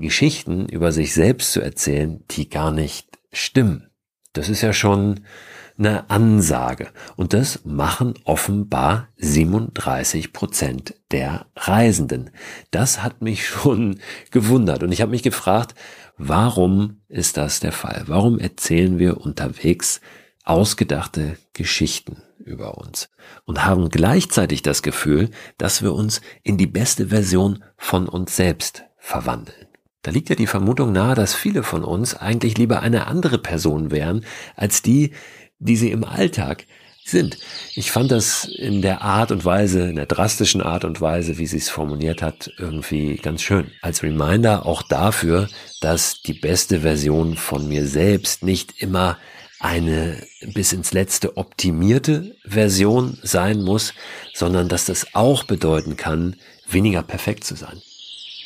Geschichten über sich selbst zu erzählen, die gar nicht stimmen. Das ist ja schon eine Ansage. Und das machen offenbar 37 Prozent der Reisenden. Das hat mich schon gewundert. Und ich habe mich gefragt, warum ist das der Fall? Warum erzählen wir unterwegs ausgedachte Geschichten über uns und haben gleichzeitig das Gefühl, dass wir uns in die beste Version von uns selbst verwandeln. Da liegt ja die Vermutung nahe, dass viele von uns eigentlich lieber eine andere Person wären, als die, die sie im Alltag sind. Ich fand das in der Art und Weise, in der drastischen Art und Weise, wie sie es formuliert hat, irgendwie ganz schön. Als Reminder auch dafür, dass die beste Version von mir selbst nicht immer eine bis ins letzte optimierte Version sein muss, sondern dass das auch bedeuten kann, weniger perfekt zu sein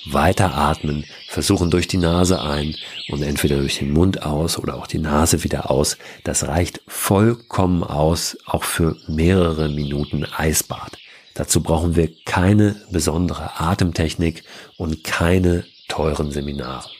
weiter atmen, versuchen durch die Nase ein und entweder durch den Mund aus oder auch die Nase wieder aus. Das reicht vollkommen aus, auch für mehrere Minuten Eisbad. Dazu brauchen wir keine besondere Atemtechnik und keine teuren Seminare.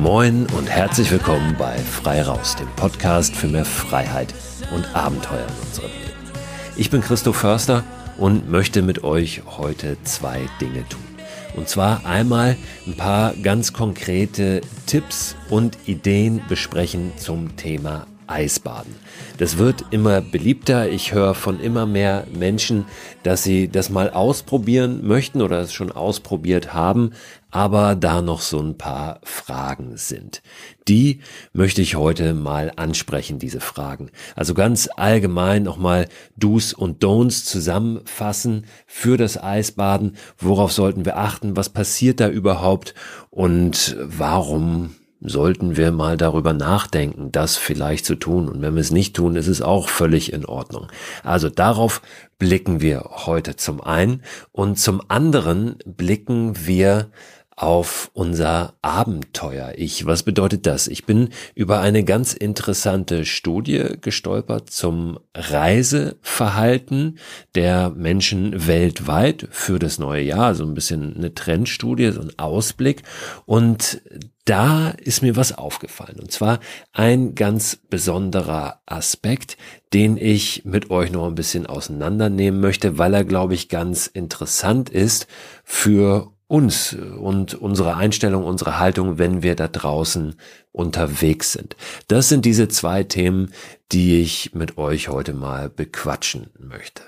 Moin und herzlich willkommen bei Frei Raus, dem Podcast für mehr Freiheit und Abenteuer in unserem Leben. Ich bin Christoph Förster und möchte mit euch heute zwei Dinge tun. Und zwar einmal ein paar ganz konkrete Tipps und Ideen besprechen zum Thema Eisbaden. Das wird immer beliebter. Ich höre von immer mehr Menschen, dass sie das mal ausprobieren möchten oder es schon ausprobiert haben, aber da noch so ein paar Fragen sind. Die möchte ich heute mal ansprechen, diese Fragen. Also ganz allgemein nochmal Do's und Don'ts zusammenfassen für das Eisbaden. Worauf sollten wir achten? Was passiert da überhaupt? Und warum sollten wir mal darüber nachdenken, das vielleicht zu tun. Und wenn wir es nicht tun, ist es auch völlig in Ordnung. Also darauf blicken wir heute zum einen und zum anderen blicken wir auf unser Abenteuer. Ich, was bedeutet das? Ich bin über eine ganz interessante Studie gestolpert zum Reiseverhalten der Menschen weltweit für das neue Jahr. So ein bisschen eine Trendstudie, so ein Ausblick. Und da ist mir was aufgefallen. Und zwar ein ganz besonderer Aspekt, den ich mit euch noch ein bisschen auseinandernehmen möchte, weil er, glaube ich, ganz interessant ist für uns und unsere Einstellung, unsere Haltung, wenn wir da draußen unterwegs sind. Das sind diese zwei Themen, die ich mit euch heute mal bequatschen möchte.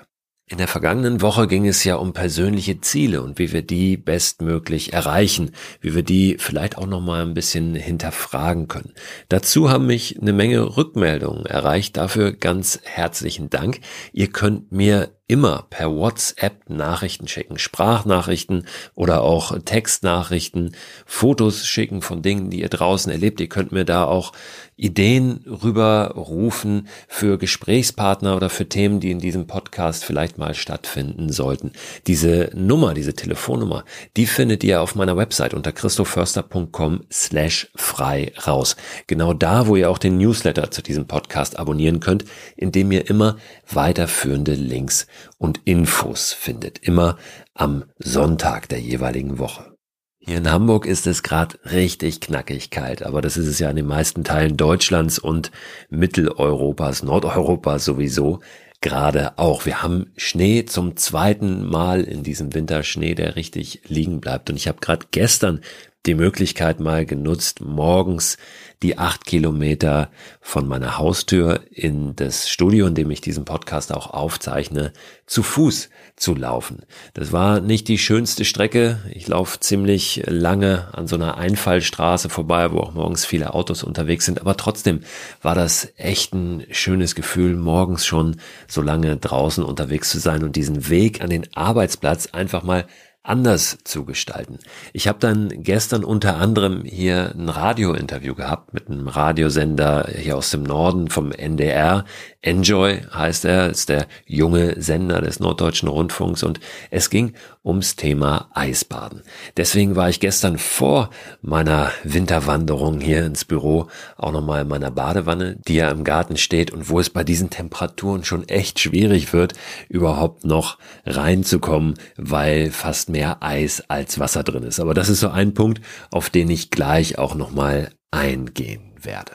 In der vergangenen Woche ging es ja um persönliche Ziele und wie wir die bestmöglich erreichen, wie wir die vielleicht auch noch mal ein bisschen hinterfragen können. Dazu haben mich eine Menge Rückmeldungen erreicht. Dafür ganz herzlichen Dank. Ihr könnt mir immer per WhatsApp Nachrichten schicken, Sprachnachrichten oder auch Textnachrichten, Fotos schicken von Dingen, die ihr draußen erlebt. Ihr könnt mir da auch Ideen rüberrufen für Gesprächspartner oder für Themen, die in diesem Podcast vielleicht mal stattfinden sollten. Diese Nummer, diese Telefonnummer, die findet ihr auf meiner Website unter christoförster.com slash frei raus. Genau da, wo ihr auch den Newsletter zu diesem Podcast abonnieren könnt, indem ihr immer weiterführende Links und Infos findet. Immer am Sonntag der jeweiligen Woche. Hier in Hamburg ist es gerade richtig knackig kalt, aber das ist es ja in den meisten Teilen Deutschlands und Mitteleuropas, Nordeuropas sowieso gerade auch. Wir haben Schnee zum zweiten Mal in diesem Winter Schnee, der richtig liegen bleibt. Und ich habe gerade gestern die Möglichkeit mal genutzt, morgens die acht Kilometer von meiner Haustür in das Studio, in dem ich diesen Podcast auch aufzeichne, zu Fuß zu laufen. Das war nicht die schönste Strecke. Ich laufe ziemlich lange an so einer Einfallstraße vorbei, wo auch morgens viele Autos unterwegs sind. Aber trotzdem war das echt ein schönes Gefühl, morgens schon so lange draußen unterwegs zu sein und diesen Weg an den Arbeitsplatz einfach mal anders zu gestalten. Ich habe dann gestern unter anderem hier ein Radiointerview gehabt mit einem Radiosender hier aus dem Norden vom NDR. Enjoy heißt er, ist der junge Sender des Norddeutschen Rundfunks und es ging ums Thema Eisbaden. Deswegen war ich gestern vor meiner Winterwanderung hier ins Büro auch nochmal in meiner Badewanne, die ja im Garten steht und wo es bei diesen Temperaturen schon echt schwierig wird, überhaupt noch reinzukommen, weil fast mehr Eis als Wasser drin ist. Aber das ist so ein Punkt, auf den ich gleich auch nochmal eingehen werde.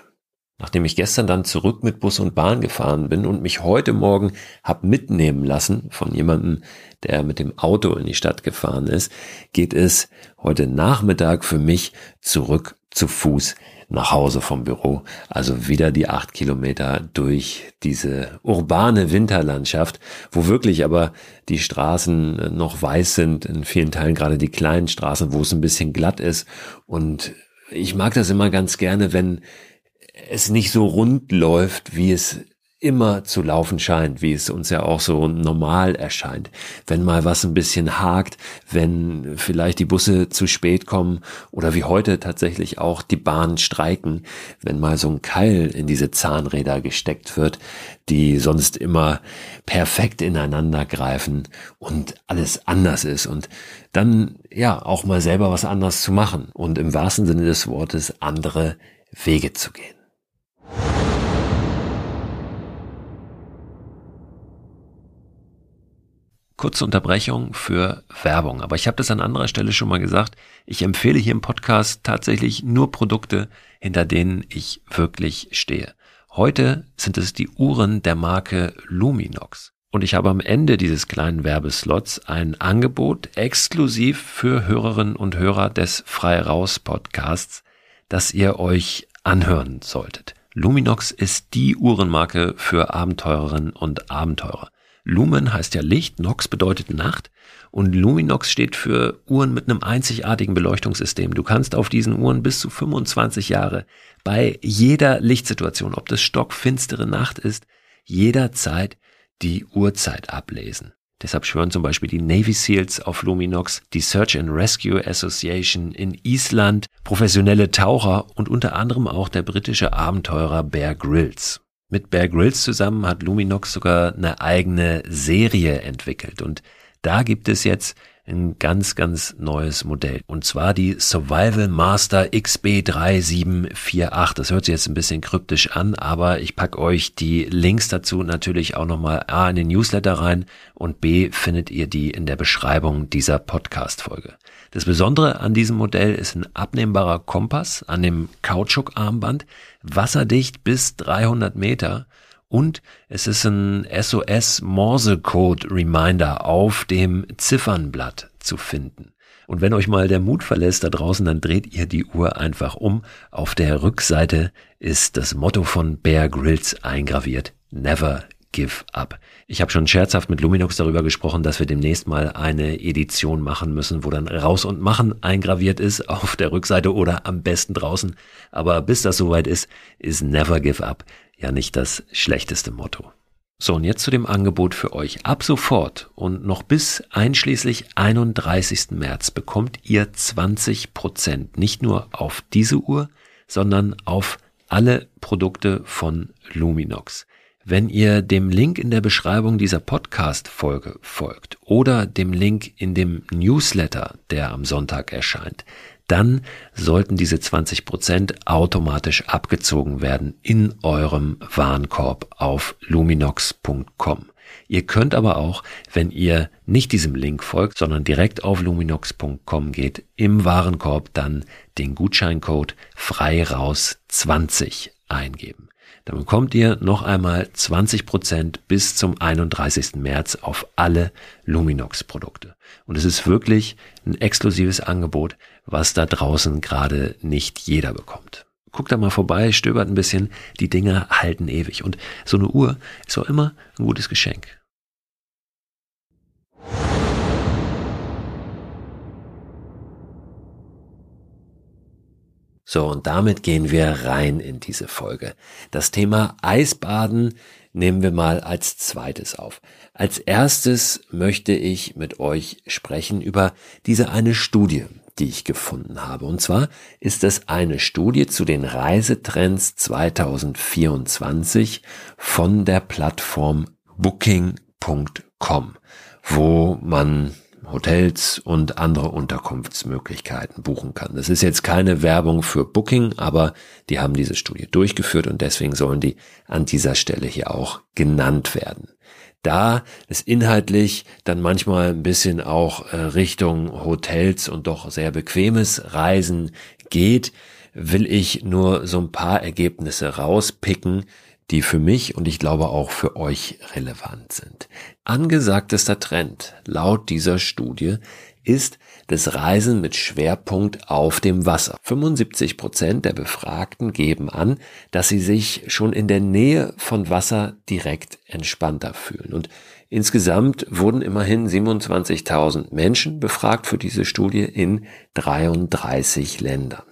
Nachdem ich gestern dann zurück mit Bus und Bahn gefahren bin und mich heute Morgen hab mitnehmen lassen von jemandem, der mit dem Auto in die Stadt gefahren ist, geht es heute Nachmittag für mich zurück zu Fuß nach Hause vom Büro. Also wieder die acht Kilometer durch diese urbane Winterlandschaft, wo wirklich aber die Straßen noch weiß sind, in vielen Teilen gerade die kleinen Straßen, wo es ein bisschen glatt ist. Und ich mag das immer ganz gerne, wenn es nicht so rund läuft, wie es immer zu laufen scheint, wie es uns ja auch so normal erscheint. Wenn mal was ein bisschen hakt, wenn vielleicht die Busse zu spät kommen oder wie heute tatsächlich auch die Bahnen streiken, wenn mal so ein Keil in diese Zahnräder gesteckt wird, die sonst immer perfekt ineinander greifen und alles anders ist und dann ja auch mal selber was anders zu machen und im wahrsten Sinne des Wortes andere Wege zu gehen. Kurze Unterbrechung für Werbung. Aber ich habe das an anderer Stelle schon mal gesagt. Ich empfehle hier im Podcast tatsächlich nur Produkte, hinter denen ich wirklich stehe. Heute sind es die Uhren der Marke Luminox. Und ich habe am Ende dieses kleinen Werbeslots ein Angebot exklusiv für Hörerinnen und Hörer des Frei Raus Podcasts, das ihr euch anhören solltet. Luminox ist die Uhrenmarke für Abenteurerinnen und Abenteurer. Lumen heißt ja Licht, Nox bedeutet Nacht und Luminox steht für Uhren mit einem einzigartigen Beleuchtungssystem. Du kannst auf diesen Uhren bis zu 25 Jahre bei jeder Lichtsituation, ob das stockfinstere Nacht ist, jederzeit die Uhrzeit ablesen. Deshalb schwören zum Beispiel die Navy SEALs auf Luminox, die Search and Rescue Association in Island, professionelle Taucher und unter anderem auch der britische Abenteurer Bear Grylls. Mit Bear Grylls zusammen hat Luminox sogar eine eigene Serie entwickelt und da gibt es jetzt ein ganz, ganz neues Modell. Und zwar die Survival Master XB3748. Das hört sich jetzt ein bisschen kryptisch an, aber ich packe euch die Links dazu natürlich auch nochmal A in den Newsletter rein und B findet ihr die in der Beschreibung dieser Podcast-Folge. Das Besondere an diesem Modell ist ein abnehmbarer Kompass an dem Kautschukarmband, wasserdicht bis 300 Meter und es ist ein SOS Morse Code Reminder auf dem Ziffernblatt zu finden. Und wenn euch mal der Mut verlässt da draußen, dann dreht ihr die Uhr einfach um. Auf der Rückseite ist das Motto von Bear Grylls eingraviert. Never give up. Ich habe schon scherzhaft mit Luminox darüber gesprochen, dass wir demnächst mal eine Edition machen müssen, wo dann raus und machen eingraviert ist auf der Rückseite oder am besten draußen. Aber bis das soweit ist, ist never give up ja nicht das schlechteste Motto. So, und jetzt zu dem Angebot für euch. Ab sofort und noch bis einschließlich 31. März bekommt ihr 20 Prozent nicht nur auf diese Uhr, sondern auf alle Produkte von Luminox. Wenn ihr dem Link in der Beschreibung dieser Podcast-Folge folgt oder dem Link in dem Newsletter, der am Sonntag erscheint, dann sollten diese 20 Prozent automatisch abgezogen werden in eurem Warenkorb auf luminox.com. Ihr könnt aber auch, wenn ihr nicht diesem Link folgt, sondern direkt auf luminox.com geht, im Warenkorb dann den Gutscheincode frei raus 20 eingeben. Dann bekommt ihr noch einmal 20% bis zum 31. März auf alle Luminox Produkte. Und es ist wirklich ein exklusives Angebot, was da draußen gerade nicht jeder bekommt. Guckt da mal vorbei, stöbert ein bisschen, die Dinger halten ewig. Und so eine Uhr ist auch immer ein gutes Geschenk. So, und damit gehen wir rein in diese Folge. Das Thema Eisbaden nehmen wir mal als zweites auf. Als erstes möchte ich mit euch sprechen über diese eine Studie, die ich gefunden habe. Und zwar ist es eine Studie zu den Reisetrends 2024 von der Plattform Booking.com, wo man Hotels und andere Unterkunftsmöglichkeiten buchen kann. Das ist jetzt keine Werbung für Booking, aber die haben diese Studie durchgeführt und deswegen sollen die an dieser Stelle hier auch genannt werden. Da es inhaltlich dann manchmal ein bisschen auch äh, Richtung Hotels und doch sehr bequemes Reisen geht, will ich nur so ein paar Ergebnisse rauspicken, die für mich und ich glaube auch für euch relevant sind. Angesagtester Trend laut dieser Studie ist das Reisen mit Schwerpunkt auf dem Wasser. 75 Prozent der Befragten geben an, dass sie sich schon in der Nähe von Wasser direkt entspannter fühlen. Und insgesamt wurden immerhin 27.000 Menschen befragt für diese Studie in 33 Ländern.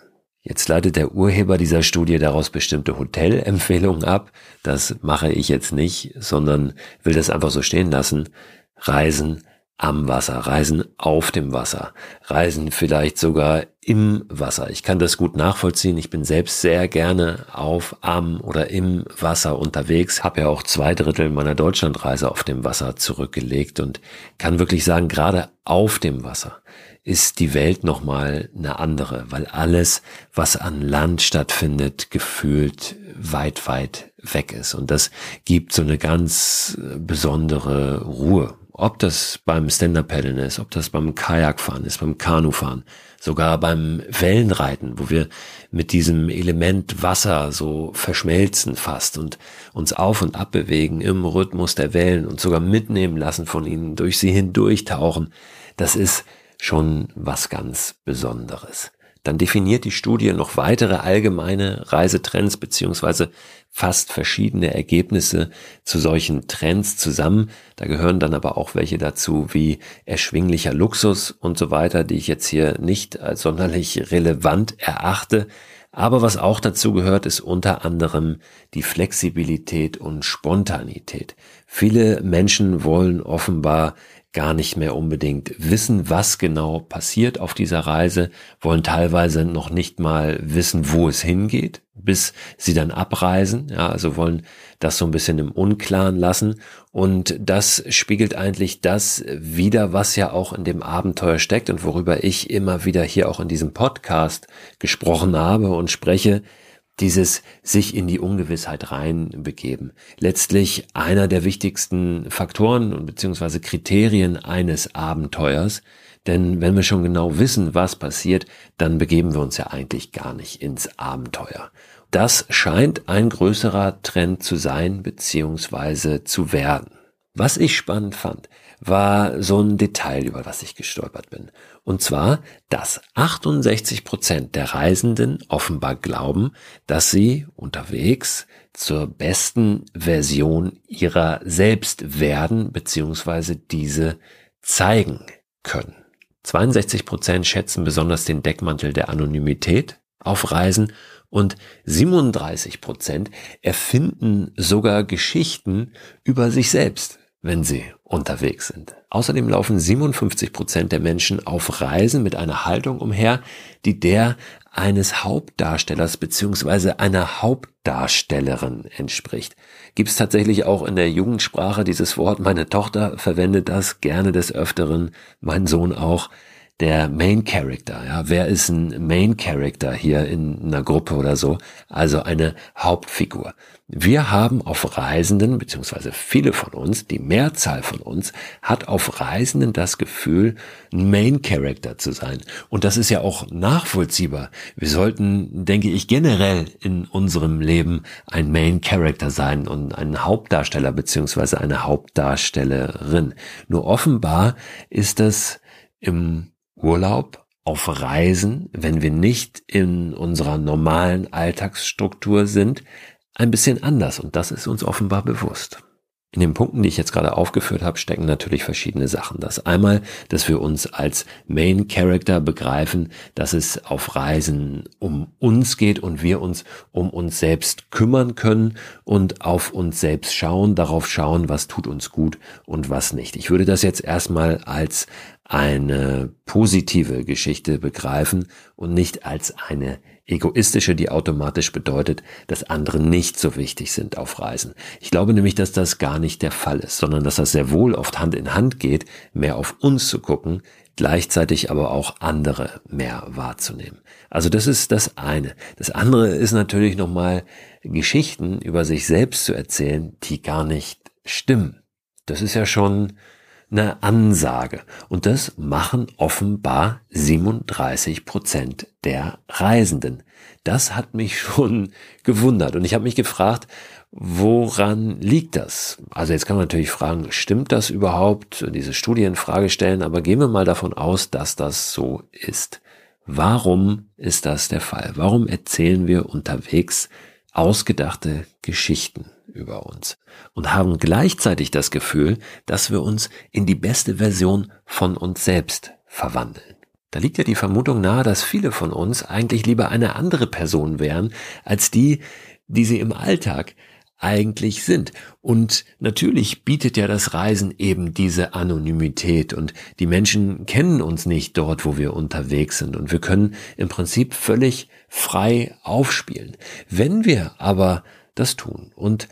Jetzt leitet der Urheber dieser Studie daraus bestimmte Hotelempfehlungen ab. Das mache ich jetzt nicht, sondern will das einfach so stehen lassen. Reisen am Wasser, Reisen auf dem Wasser, Reisen vielleicht sogar im Wasser. Ich kann das gut nachvollziehen. Ich bin selbst sehr gerne auf, am oder im Wasser unterwegs, habe ja auch zwei Drittel meiner Deutschlandreise auf dem Wasser zurückgelegt und kann wirklich sagen, gerade auf dem Wasser ist die Welt nochmal eine andere, weil alles, was an Land stattfindet, gefühlt weit, weit weg ist. Und das gibt so eine ganz besondere Ruhe. Ob das beim Stand-Up-Paddeln ist, ob das beim Kajakfahren ist, beim Kanufahren, sogar beim Wellenreiten, wo wir mit diesem Element Wasser so verschmelzen fast und uns auf und ab bewegen im Rhythmus der Wellen und sogar mitnehmen lassen von ihnen, durch sie hindurchtauchen. Das ist schon was ganz Besonderes. Dann definiert die Studie noch weitere allgemeine Reisetrends beziehungsweise fast verschiedene Ergebnisse zu solchen Trends zusammen. Da gehören dann aber auch welche dazu wie erschwinglicher Luxus und so weiter, die ich jetzt hier nicht als sonderlich relevant erachte. Aber was auch dazu gehört, ist unter anderem die Flexibilität und Spontanität. Viele Menschen wollen offenbar gar nicht mehr unbedingt wissen, was genau passiert auf dieser Reise, wollen teilweise noch nicht mal wissen, wo es hingeht, bis sie dann abreisen, ja, also wollen das so ein bisschen im Unklaren lassen. Und das spiegelt eigentlich das wieder, was ja auch in dem Abenteuer steckt und worüber ich immer wieder hier auch in diesem Podcast gesprochen habe und spreche, dieses sich in die Ungewissheit reinbegeben. Letztlich einer der wichtigsten Faktoren und beziehungsweise Kriterien eines Abenteuers. Denn wenn wir schon genau wissen, was passiert, dann begeben wir uns ja eigentlich gar nicht ins Abenteuer. Das scheint ein größerer Trend zu sein beziehungsweise zu werden. Was ich spannend fand, war so ein Detail, über das ich gestolpert bin. Und zwar, dass 68 Prozent der Reisenden offenbar glauben, dass sie unterwegs zur besten Version ihrer selbst werden bzw. diese zeigen können. 62 Prozent schätzen besonders den Deckmantel der Anonymität auf Reisen und 37 Prozent erfinden sogar Geschichten über sich selbst wenn sie unterwegs sind. Außerdem laufen 57 Prozent der Menschen auf Reisen mit einer Haltung umher, die der eines Hauptdarstellers beziehungsweise einer Hauptdarstellerin entspricht. Gibt es tatsächlich auch in der Jugendsprache dieses Wort. Meine Tochter verwendet das gerne des Öfteren, mein Sohn auch der Main Character. Ja, wer ist ein Main Character hier in einer Gruppe oder so? Also eine Hauptfigur. Wir haben auf Reisenden, beziehungsweise viele von uns, die Mehrzahl von uns, hat auf Reisenden das Gefühl, ein Main Character zu sein. Und das ist ja auch nachvollziehbar. Wir sollten, denke ich, generell in unserem Leben ein Main Character sein und ein Hauptdarsteller beziehungsweise eine Hauptdarstellerin. Nur offenbar ist das im Urlaub, auf Reisen, wenn wir nicht in unserer normalen Alltagsstruktur sind, ein bisschen anders und das ist uns offenbar bewusst. In den Punkten, die ich jetzt gerade aufgeführt habe, stecken natürlich verschiedene Sachen. Das einmal, dass wir uns als Main Character begreifen, dass es auf Reisen um uns geht und wir uns um uns selbst kümmern können und auf uns selbst schauen, darauf schauen, was tut uns gut und was nicht. Ich würde das jetzt erstmal als eine positive Geschichte begreifen und nicht als eine egoistische, die automatisch bedeutet, dass andere nicht so wichtig sind auf Reisen. Ich glaube nämlich, dass das gar nicht der Fall ist, sondern dass das sehr wohl oft Hand in Hand geht, mehr auf uns zu gucken, gleichzeitig aber auch andere mehr wahrzunehmen. Also das ist das eine. Das andere ist natürlich nochmal Geschichten über sich selbst zu erzählen, die gar nicht stimmen. Das ist ja schon eine Ansage. Und das machen offenbar 37 Prozent der Reisenden. Das hat mich schon gewundert. Und ich habe mich gefragt, woran liegt das? Also jetzt kann man natürlich fragen, stimmt das überhaupt? Diese Studien Frage stellen, aber gehen wir mal davon aus, dass das so ist. Warum ist das der Fall? Warum erzählen wir unterwegs ausgedachte Geschichten? Über uns und haben gleichzeitig das Gefühl, dass wir uns in die beste Version von uns selbst verwandeln. Da liegt ja die Vermutung nahe, dass viele von uns eigentlich lieber eine andere Person wären, als die, die sie im Alltag eigentlich sind. Und natürlich bietet ja das Reisen eben diese Anonymität und die Menschen kennen uns nicht dort, wo wir unterwegs sind und wir können im Prinzip völlig frei aufspielen. Wenn wir aber das tun und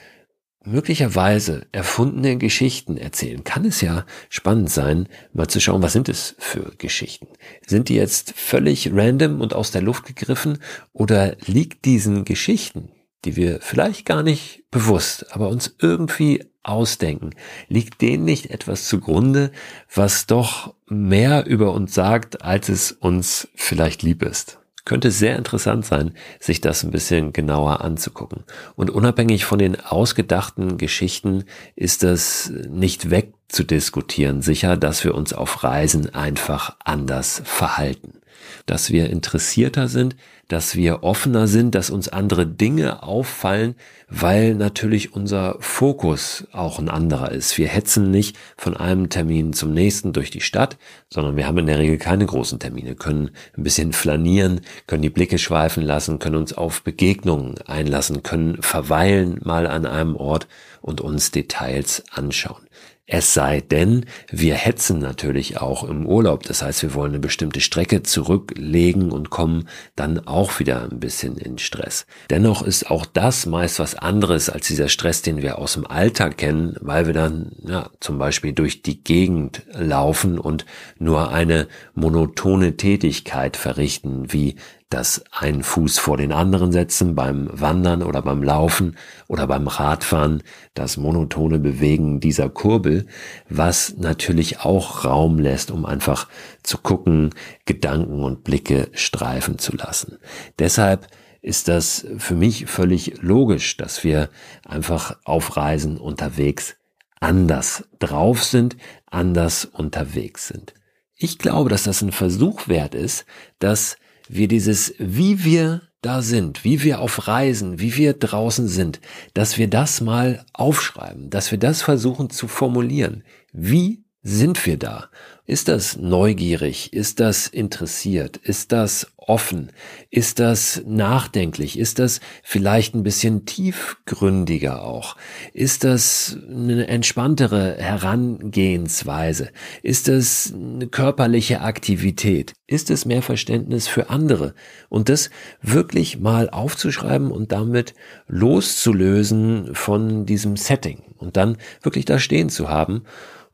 möglicherweise erfundene Geschichten erzählen, kann es ja spannend sein, mal zu schauen, was sind es für Geschichten? Sind die jetzt völlig random und aus der Luft gegriffen oder liegt diesen Geschichten, die wir vielleicht gar nicht bewusst, aber uns irgendwie ausdenken, liegt denen nicht etwas zugrunde, was doch mehr über uns sagt, als es uns vielleicht lieb ist? Könnte sehr interessant sein, sich das ein bisschen genauer anzugucken. Und unabhängig von den ausgedachten Geschichten ist das nicht wegzudiskutieren. Sicher, dass wir uns auf Reisen einfach anders verhalten. Dass wir interessierter sind, dass wir offener sind, dass uns andere Dinge auffallen, weil natürlich unser Fokus auch ein anderer ist. Wir hetzen nicht von einem Termin zum nächsten durch die Stadt, sondern wir haben in der Regel keine großen Termine, können ein bisschen flanieren, können die Blicke schweifen lassen, können uns auf Begegnungen einlassen, können verweilen mal an einem Ort und uns Details anschauen. Es sei denn, wir hetzen natürlich auch im Urlaub. Das heißt, wir wollen eine bestimmte Strecke zurücklegen und kommen dann auch wieder ein bisschen in Stress. Dennoch ist auch das meist was anderes als dieser Stress, den wir aus dem Alltag kennen, weil wir dann ja, zum Beispiel durch die Gegend laufen und nur eine monotone Tätigkeit verrichten, wie das einen Fuß vor den anderen setzen beim Wandern oder beim Laufen oder beim Radfahren, das monotone Bewegen dieser Kurbel, was natürlich auch Raum lässt, um einfach zu gucken, Gedanken und Blicke streifen zu lassen. Deshalb ist das für mich völlig logisch, dass wir einfach auf Reisen unterwegs anders drauf sind, anders unterwegs sind. Ich glaube, dass das ein Versuch wert ist, dass wir dieses, wie wir da sind, wie wir auf Reisen, wie wir draußen sind, dass wir das mal aufschreiben, dass wir das versuchen zu formulieren. Wie sind wir da? Ist das neugierig? Ist das interessiert? Ist das offen? Ist das nachdenklich? Ist das vielleicht ein bisschen tiefgründiger auch? Ist das eine entspanntere Herangehensweise? Ist das eine körperliche Aktivität? Ist es mehr Verständnis für andere? Und das wirklich mal aufzuschreiben und damit loszulösen von diesem Setting und dann wirklich da stehen zu haben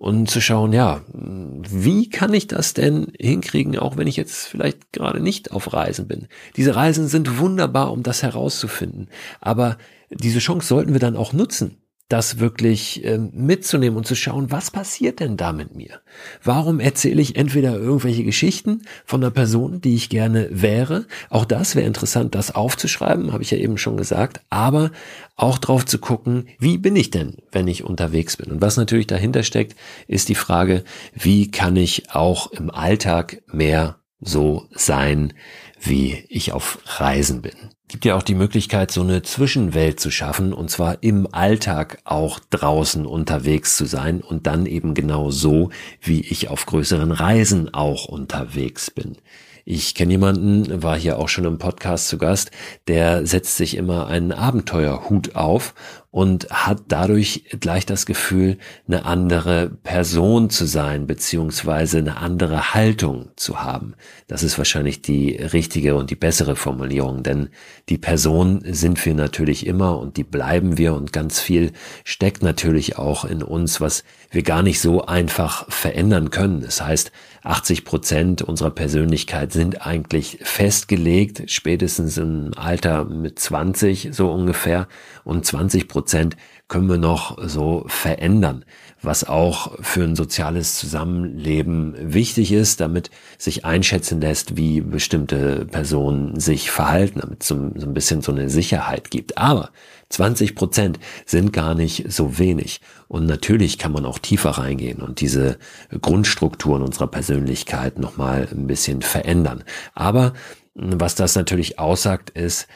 und zu schauen, ja, wie kann ich das denn hinkriegen, auch wenn ich jetzt vielleicht gerade nicht auf Reisen bin. Diese Reisen sind wunderbar, um das herauszufinden, aber diese Chance sollten wir dann auch nutzen das wirklich äh, mitzunehmen und zu schauen, was passiert denn da mit mir? Warum erzähle ich entweder irgendwelche Geschichten von einer Person, die ich gerne wäre? Auch das wäre interessant, das aufzuschreiben, habe ich ja eben schon gesagt, aber auch drauf zu gucken, wie bin ich denn, wenn ich unterwegs bin? Und was natürlich dahinter steckt, ist die Frage, wie kann ich auch im Alltag mehr so sein, wie ich auf Reisen bin. Gibt ja auch die Möglichkeit, so eine Zwischenwelt zu schaffen und zwar im Alltag auch draußen unterwegs zu sein und dann eben genau so, wie ich auf größeren Reisen auch unterwegs bin. Ich kenne jemanden, war hier auch schon im Podcast zu Gast, der setzt sich immer einen Abenteuerhut auf und hat dadurch gleich das Gefühl, eine andere Person zu sein, beziehungsweise eine andere Haltung zu haben. Das ist wahrscheinlich die richtige und die bessere Formulierung, denn die Person sind wir natürlich immer und die bleiben wir und ganz viel steckt natürlich auch in uns, was wir gar nicht so einfach verändern können. Das heißt, 80 Prozent unserer Persönlichkeit sind eigentlich festgelegt, spätestens im Alter mit 20 so ungefähr und 20 Prozent können wir noch so verändern, was auch für ein soziales Zusammenleben wichtig ist, damit sich einschätzen lässt, wie bestimmte Personen sich verhalten, damit es so, so ein bisschen so eine Sicherheit gibt. Aber 20 Prozent sind gar nicht so wenig. Und natürlich kann man auch tiefer reingehen und diese Grundstrukturen unserer Persönlichkeit nochmal ein bisschen verändern. Aber was das natürlich aussagt, ist,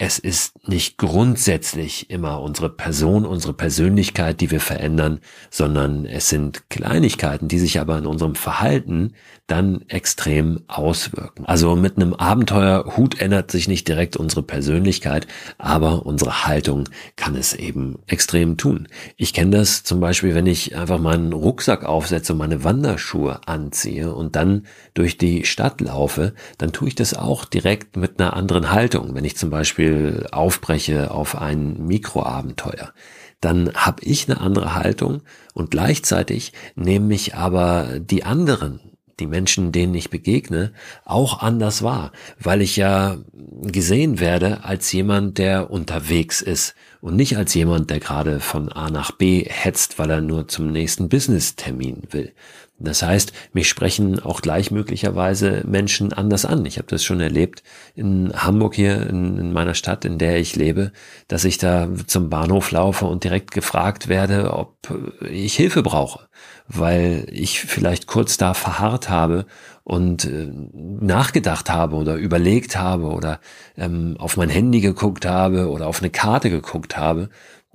es ist nicht grundsätzlich immer unsere Person, unsere Persönlichkeit, die wir verändern, sondern es sind Kleinigkeiten, die sich aber in unserem Verhalten dann extrem auswirken. Also mit einem Abenteuerhut ändert sich nicht direkt unsere Persönlichkeit, aber unsere Haltung kann es eben extrem tun. Ich kenne das zum Beispiel, wenn ich einfach meinen Rucksack aufsetze meine Wanderschuhe anziehe und dann durch die Stadt laufe, dann tue ich das auch direkt mit einer anderen Haltung. Wenn ich zum Beispiel Beispiel aufbreche auf ein Mikroabenteuer, dann habe ich eine andere Haltung und gleichzeitig nehme ich aber die anderen, die Menschen, denen ich begegne, auch anders wahr, weil ich ja gesehen werde als jemand, der unterwegs ist und nicht als jemand, der gerade von A nach B hetzt, weil er nur zum nächsten Business-Termin will. Das heißt, mich sprechen auch gleich möglicherweise Menschen anders an. Ich habe das schon erlebt in Hamburg hier, in, in, meiner Stadt, in der ich lebe, dass ich da zum Bahnhof laufe und direkt gefragt werde, ob ich Hilfe brauche, weil ich vielleicht kurz da verharrt habe und äh, nachgedacht habe oder überlegt habe oder ähm, auf mein Handy geguckt habe oder auf eine Karte geguckt habe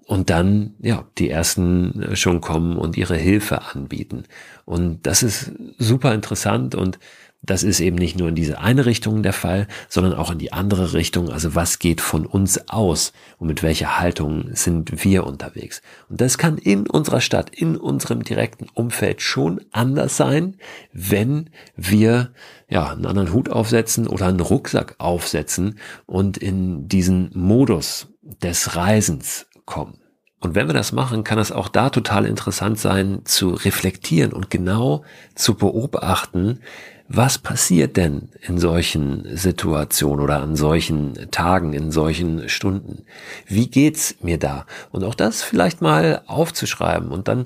und dann, ja, die ersten äh, schon kommen und ihre Hilfe anbieten. Und das ist super interessant und das ist eben nicht nur in diese eine Richtung der Fall, sondern auch in die andere Richtung. Also was geht von uns aus und mit welcher Haltung sind wir unterwegs? Und das kann in unserer Stadt, in unserem direkten Umfeld schon anders sein, wenn wir ja einen anderen Hut aufsetzen oder einen Rucksack aufsetzen und in diesen Modus des Reisens kommen. Und wenn wir das machen, kann es auch da total interessant sein, zu reflektieren und genau zu beobachten, was passiert denn in solchen Situationen oder an solchen Tagen, in solchen Stunden? Wie geht's mir da? Und auch das vielleicht mal aufzuschreiben und dann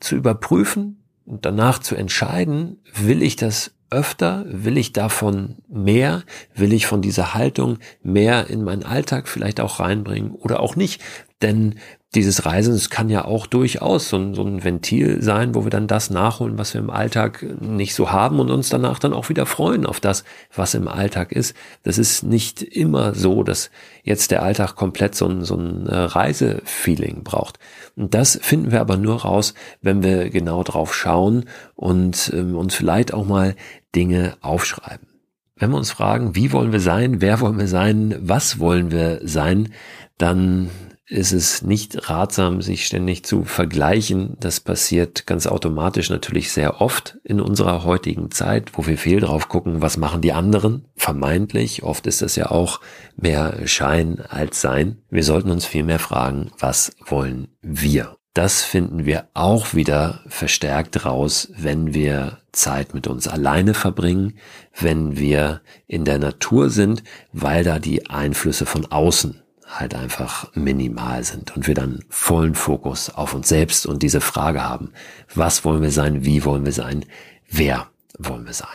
zu überprüfen und danach zu entscheiden, will ich das öfter? Will ich davon mehr? Will ich von dieser Haltung mehr in meinen Alltag vielleicht auch reinbringen oder auch nicht? Denn dieses Reisen, es kann ja auch durchaus so ein, so ein Ventil sein, wo wir dann das nachholen, was wir im Alltag nicht so haben und uns danach dann auch wieder freuen auf das, was im Alltag ist. Das ist nicht immer so, dass jetzt der Alltag komplett so ein, so ein äh, Reisefeeling braucht. Und das finden wir aber nur raus, wenn wir genau drauf schauen und ähm, uns vielleicht auch mal Dinge aufschreiben. Wenn wir uns fragen, wie wollen wir sein, wer wollen wir sein, was wollen wir sein, dann ist es nicht ratsam, sich ständig zu vergleichen. Das passiert ganz automatisch natürlich sehr oft in unserer heutigen Zeit, wo wir viel drauf gucken, was machen die anderen, vermeintlich. Oft ist das ja auch mehr Schein als Sein. Wir sollten uns vielmehr fragen, was wollen wir? Das finden wir auch wieder verstärkt raus, wenn wir Zeit mit uns alleine verbringen, wenn wir in der Natur sind, weil da die Einflüsse von außen halt einfach minimal sind und wir dann vollen Fokus auf uns selbst und diese Frage haben, was wollen wir sein, wie wollen wir sein, wer wollen wir sein.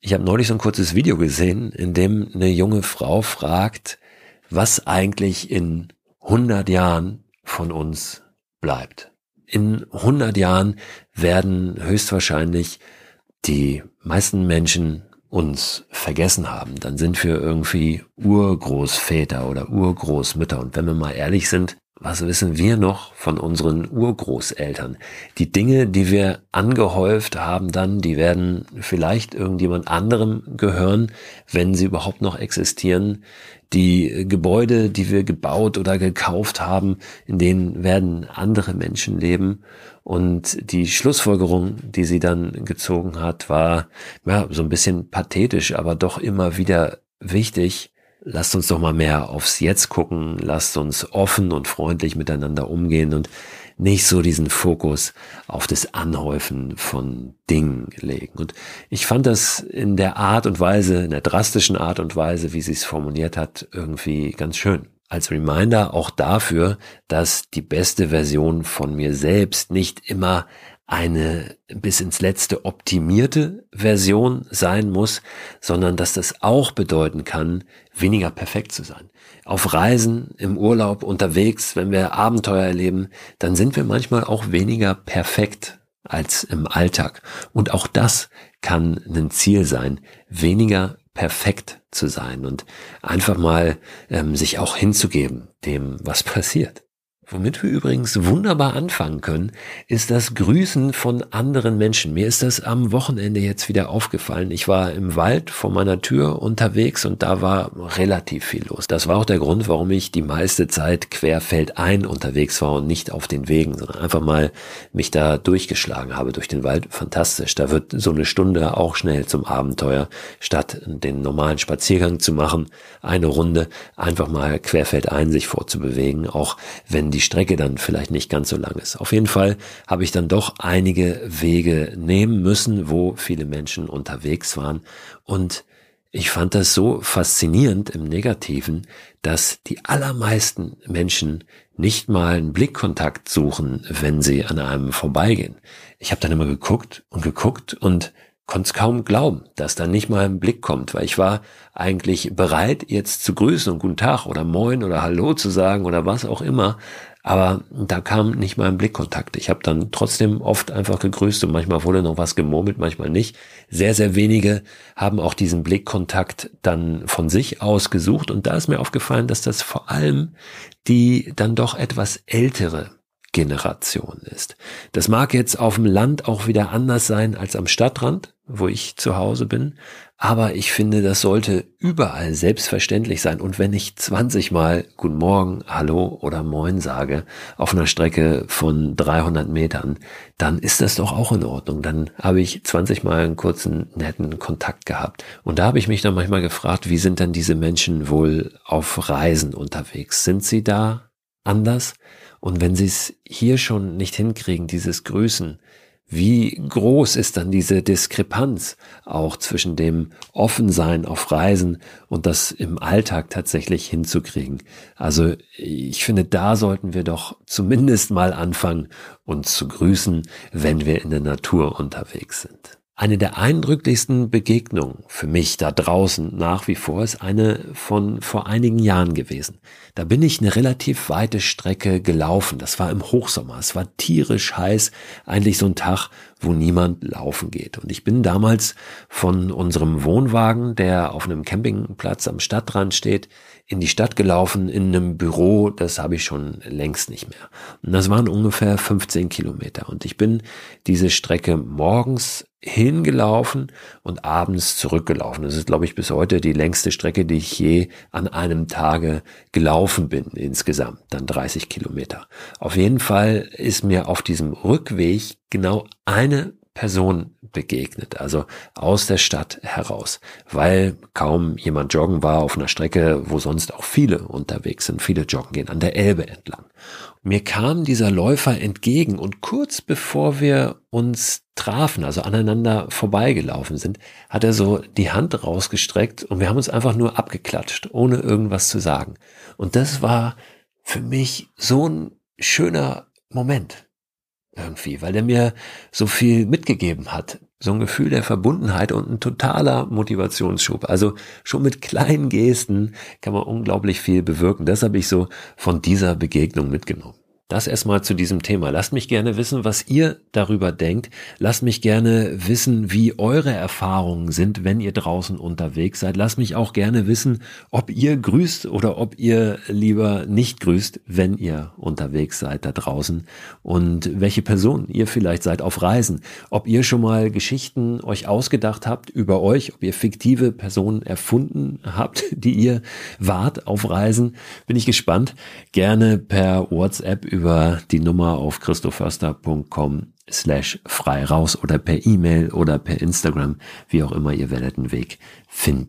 Ich habe neulich so ein kurzes Video gesehen, in dem eine junge Frau fragt, was eigentlich in 100 Jahren von uns bleibt. In 100 Jahren werden höchstwahrscheinlich die meisten Menschen uns vergessen haben, dann sind wir irgendwie Urgroßväter oder Urgroßmütter. Und wenn wir mal ehrlich sind, was wissen wir noch von unseren Urgroßeltern? Die Dinge, die wir angehäuft haben dann, die werden vielleicht irgendjemand anderem gehören, wenn sie überhaupt noch existieren. Die Gebäude, die wir gebaut oder gekauft haben, in denen werden andere Menschen leben. Und die Schlussfolgerung, die sie dann gezogen hat, war ja, so ein bisschen pathetisch, aber doch immer wieder wichtig lasst uns doch mal mehr aufs Jetzt gucken, lasst uns offen und freundlich miteinander umgehen und nicht so diesen Fokus auf das Anhäufen von Dingen legen. Und ich fand das in der Art und Weise, in der drastischen Art und Weise, wie sie es formuliert hat, irgendwie ganz schön. Als Reminder auch dafür, dass die beste Version von mir selbst nicht immer eine bis ins letzte optimierte Version sein muss, sondern dass das auch bedeuten kann, weniger perfekt zu sein. Auf Reisen, im Urlaub, unterwegs, wenn wir Abenteuer erleben, dann sind wir manchmal auch weniger perfekt als im Alltag. Und auch das kann ein Ziel sein, weniger perfekt zu sein und einfach mal ähm, sich auch hinzugeben dem, was passiert. Womit wir übrigens wunderbar anfangen können, ist das Grüßen von anderen Menschen. Mir ist das am Wochenende jetzt wieder aufgefallen. Ich war im Wald vor meiner Tür unterwegs und da war relativ viel los. Das war auch der Grund, warum ich die meiste Zeit querfeldein unterwegs war und nicht auf den Wegen, sondern einfach mal mich da durchgeschlagen habe durch den Wald. Fantastisch. Da wird so eine Stunde auch schnell zum Abenteuer, statt den normalen Spaziergang zu machen, eine Runde einfach mal querfeldein sich vorzubewegen, auch wenn die die Strecke dann vielleicht nicht ganz so lang ist. Auf jeden Fall habe ich dann doch einige Wege nehmen müssen, wo viele Menschen unterwegs waren und ich fand das so faszinierend im Negativen, dass die allermeisten Menschen nicht mal einen Blickkontakt suchen, wenn sie an einem vorbeigehen. Ich habe dann immer geguckt und geguckt und konnte es kaum glauben, dass da nicht mal ein Blick kommt, weil ich war eigentlich bereit, jetzt zu grüßen und guten Tag oder moin oder Hallo zu sagen oder was auch immer, aber da kam nicht mal ein Blickkontakt. Ich habe dann trotzdem oft einfach gegrüßt und manchmal wurde noch was gemurmelt, manchmal nicht. Sehr, sehr wenige haben auch diesen Blickkontakt dann von sich aus gesucht und da ist mir aufgefallen, dass das vor allem die dann doch etwas ältere Generation ist. Das mag jetzt auf dem Land auch wieder anders sein als am Stadtrand, wo ich zu Hause bin, aber ich finde, das sollte überall selbstverständlich sein. Und wenn ich 20 Mal Guten Morgen, Hallo oder Moin sage auf einer Strecke von 300 Metern, dann ist das doch auch in Ordnung. Dann habe ich 20 Mal einen kurzen, netten Kontakt gehabt. Und da habe ich mich dann manchmal gefragt, wie sind denn diese Menschen wohl auf Reisen unterwegs? Sind sie da anders? Und wenn sie es hier schon nicht hinkriegen, dieses Grüßen, wie groß ist dann diese Diskrepanz auch zwischen dem Offensein auf Reisen und das im Alltag tatsächlich hinzukriegen? Also ich finde, da sollten wir doch zumindest mal anfangen, uns zu grüßen, wenn wir in der Natur unterwegs sind. Eine der eindrücklichsten Begegnungen für mich da draußen nach wie vor ist eine von vor einigen Jahren gewesen. Da bin ich eine relativ weite Strecke gelaufen. Das war im Hochsommer. Es war tierisch heiß. Eigentlich so ein Tag, wo niemand laufen geht. Und ich bin damals von unserem Wohnwagen, der auf einem Campingplatz am Stadtrand steht, in die Stadt gelaufen, in einem Büro, das habe ich schon längst nicht mehr. Und das waren ungefähr 15 Kilometer. Und ich bin diese Strecke morgens hingelaufen und abends zurückgelaufen. Das ist, glaube ich, bis heute die längste Strecke, die ich je an einem Tage gelaufen bin insgesamt, dann 30 Kilometer. Auf jeden Fall ist mir auf diesem Rückweg genau eine Person begegnet, also aus der Stadt heraus, weil kaum jemand joggen war auf einer Strecke, wo sonst auch viele unterwegs sind, viele joggen gehen, an der Elbe entlang. Mir kam dieser Läufer entgegen und kurz bevor wir uns trafen, also aneinander vorbeigelaufen sind, hat er so die Hand rausgestreckt und wir haben uns einfach nur abgeklatscht, ohne irgendwas zu sagen. Und das war für mich so ein schöner Moment irgendwie, weil er mir so viel mitgegeben hat. So ein Gefühl der Verbundenheit und ein totaler Motivationsschub. Also schon mit kleinen Gesten kann man unglaublich viel bewirken. Das habe ich so von dieser Begegnung mitgenommen. Das erstmal zu diesem Thema. Lasst mich gerne wissen, was ihr darüber denkt. Lasst mich gerne wissen, wie eure Erfahrungen sind, wenn ihr draußen unterwegs seid. Lasst mich auch gerne wissen, ob ihr grüßt oder ob ihr lieber nicht grüßt, wenn ihr unterwegs seid da draußen und welche Person ihr vielleicht seid auf Reisen. Ob ihr schon mal Geschichten euch ausgedacht habt über euch, ob ihr fiktive Personen erfunden habt, die ihr wart auf Reisen. Bin ich gespannt. Gerne per WhatsApp über die Nummer auf christoförster.com slash frei raus oder per E-Mail oder per Instagram, wie auch immer ihr werdet den Weg finden.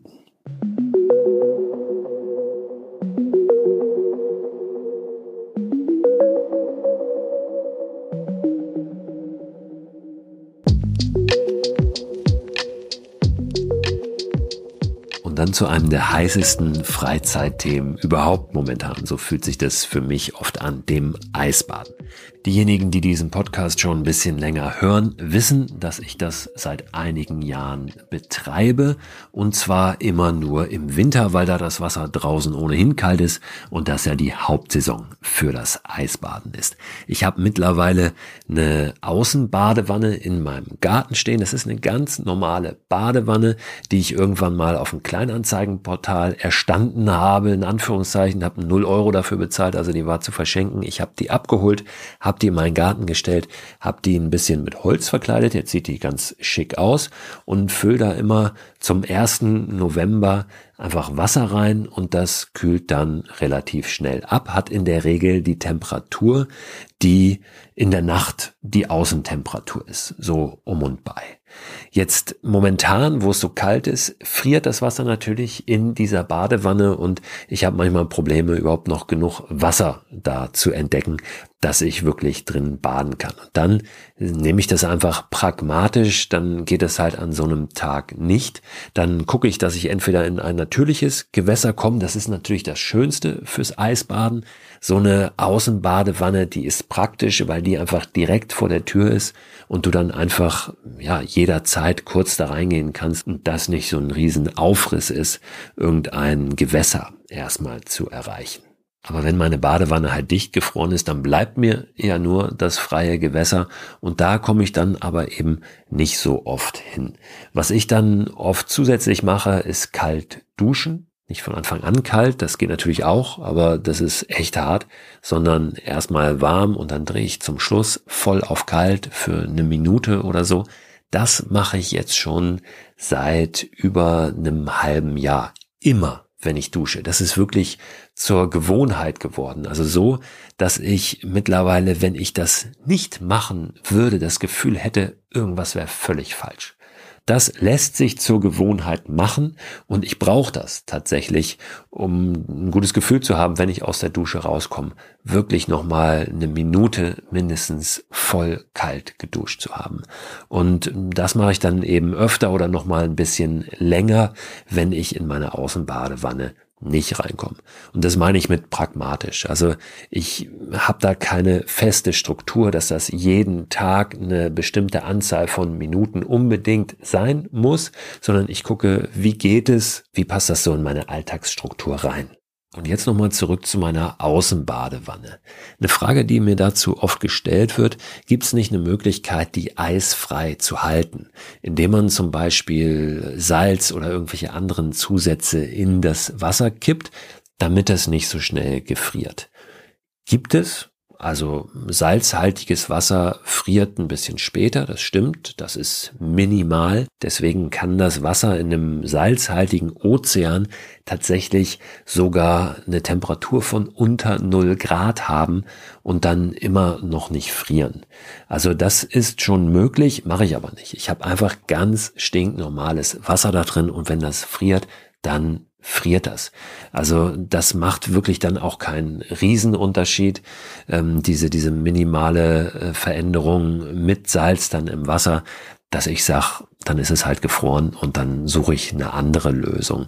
Dann zu einem der heißesten Freizeitthemen überhaupt momentan. So fühlt sich das für mich oft an, dem Eisbaden. Diejenigen, die diesen Podcast schon ein bisschen länger hören, wissen, dass ich das seit einigen Jahren betreibe. Und zwar immer nur im Winter, weil da das Wasser draußen ohnehin kalt ist und das ja die Hauptsaison für das Eisbaden ist. Ich habe mittlerweile eine Außenbadewanne in meinem Garten stehen. Das ist eine ganz normale Badewanne, die ich irgendwann mal auf einem Kleinanzeigenportal erstanden habe, in Anführungszeichen, habe 0 Euro dafür bezahlt, also die war zu verschenken. Ich habe die abgeholt, habe die in meinen Garten gestellt, habe die ein bisschen mit Holz verkleidet, jetzt sieht die ganz schick aus und fülle da immer zum 1. November einfach Wasser rein und das kühlt dann relativ schnell ab, hat in der Regel die Temperatur, die in der Nacht die Außentemperatur ist, so um und bei. Jetzt momentan, wo es so kalt ist, friert das Wasser natürlich in dieser Badewanne und ich habe manchmal Probleme, überhaupt noch genug Wasser da zu entdecken, dass ich wirklich drin baden kann. Und dann nehme ich das einfach pragmatisch, dann geht es halt an so einem Tag nicht. Dann gucke ich, dass ich entweder in ein natürliches Gewässer komme, das ist natürlich das Schönste fürs Eisbaden. So eine Außenbadewanne, die ist praktisch, weil die einfach direkt vor der Tür ist und du dann einfach, ja, jederzeit kurz da reingehen kannst und das nicht so ein riesen Aufriss ist, irgendein Gewässer erstmal zu erreichen. Aber wenn meine Badewanne halt dicht gefroren ist, dann bleibt mir ja nur das freie Gewässer und da komme ich dann aber eben nicht so oft hin. Was ich dann oft zusätzlich mache, ist kalt duschen. Nicht von Anfang an kalt, das geht natürlich auch, aber das ist echt hart, sondern erstmal warm und dann drehe ich zum Schluss voll auf kalt für eine Minute oder so. Das mache ich jetzt schon seit über einem halben Jahr. Immer wenn ich dusche. Das ist wirklich zur Gewohnheit geworden. Also so, dass ich mittlerweile, wenn ich das nicht machen würde, das Gefühl hätte, irgendwas wäre völlig falsch. Das lässt sich zur Gewohnheit machen und ich brauche das tatsächlich, um ein gutes Gefühl zu haben, wenn ich aus der Dusche rauskomme, wirklich nochmal eine Minute mindestens voll kalt geduscht zu haben. Und das mache ich dann eben öfter oder nochmal ein bisschen länger, wenn ich in meine Außenbadewanne nicht reinkommen. Und das meine ich mit pragmatisch. Also ich habe da keine feste Struktur, dass das jeden Tag eine bestimmte Anzahl von Minuten unbedingt sein muss, sondern ich gucke, wie geht es, wie passt das so in meine Alltagsstruktur rein. Und jetzt nochmal zurück zu meiner Außenbadewanne. Eine Frage, die mir dazu oft gestellt wird, gibt es nicht eine Möglichkeit, die eisfrei zu halten, indem man zum Beispiel Salz oder irgendwelche anderen Zusätze in das Wasser kippt, damit es nicht so schnell gefriert. Gibt es, also salzhaltiges Wasser friert ein bisschen später, das stimmt, das ist minimal. Deswegen kann das Wasser in einem salzhaltigen Ozean tatsächlich sogar eine Temperatur von unter 0 Grad haben und dann immer noch nicht frieren. Also das ist schon möglich, mache ich aber nicht. Ich habe einfach ganz stinknormales Wasser da drin und wenn das friert, dann friert das. Also das macht wirklich dann auch keinen Riesenunterschied. Ähm, diese, diese minimale äh, Veränderung mit Salz dann im Wasser, dass ich sag, dann ist es halt gefroren und dann suche ich eine andere Lösung.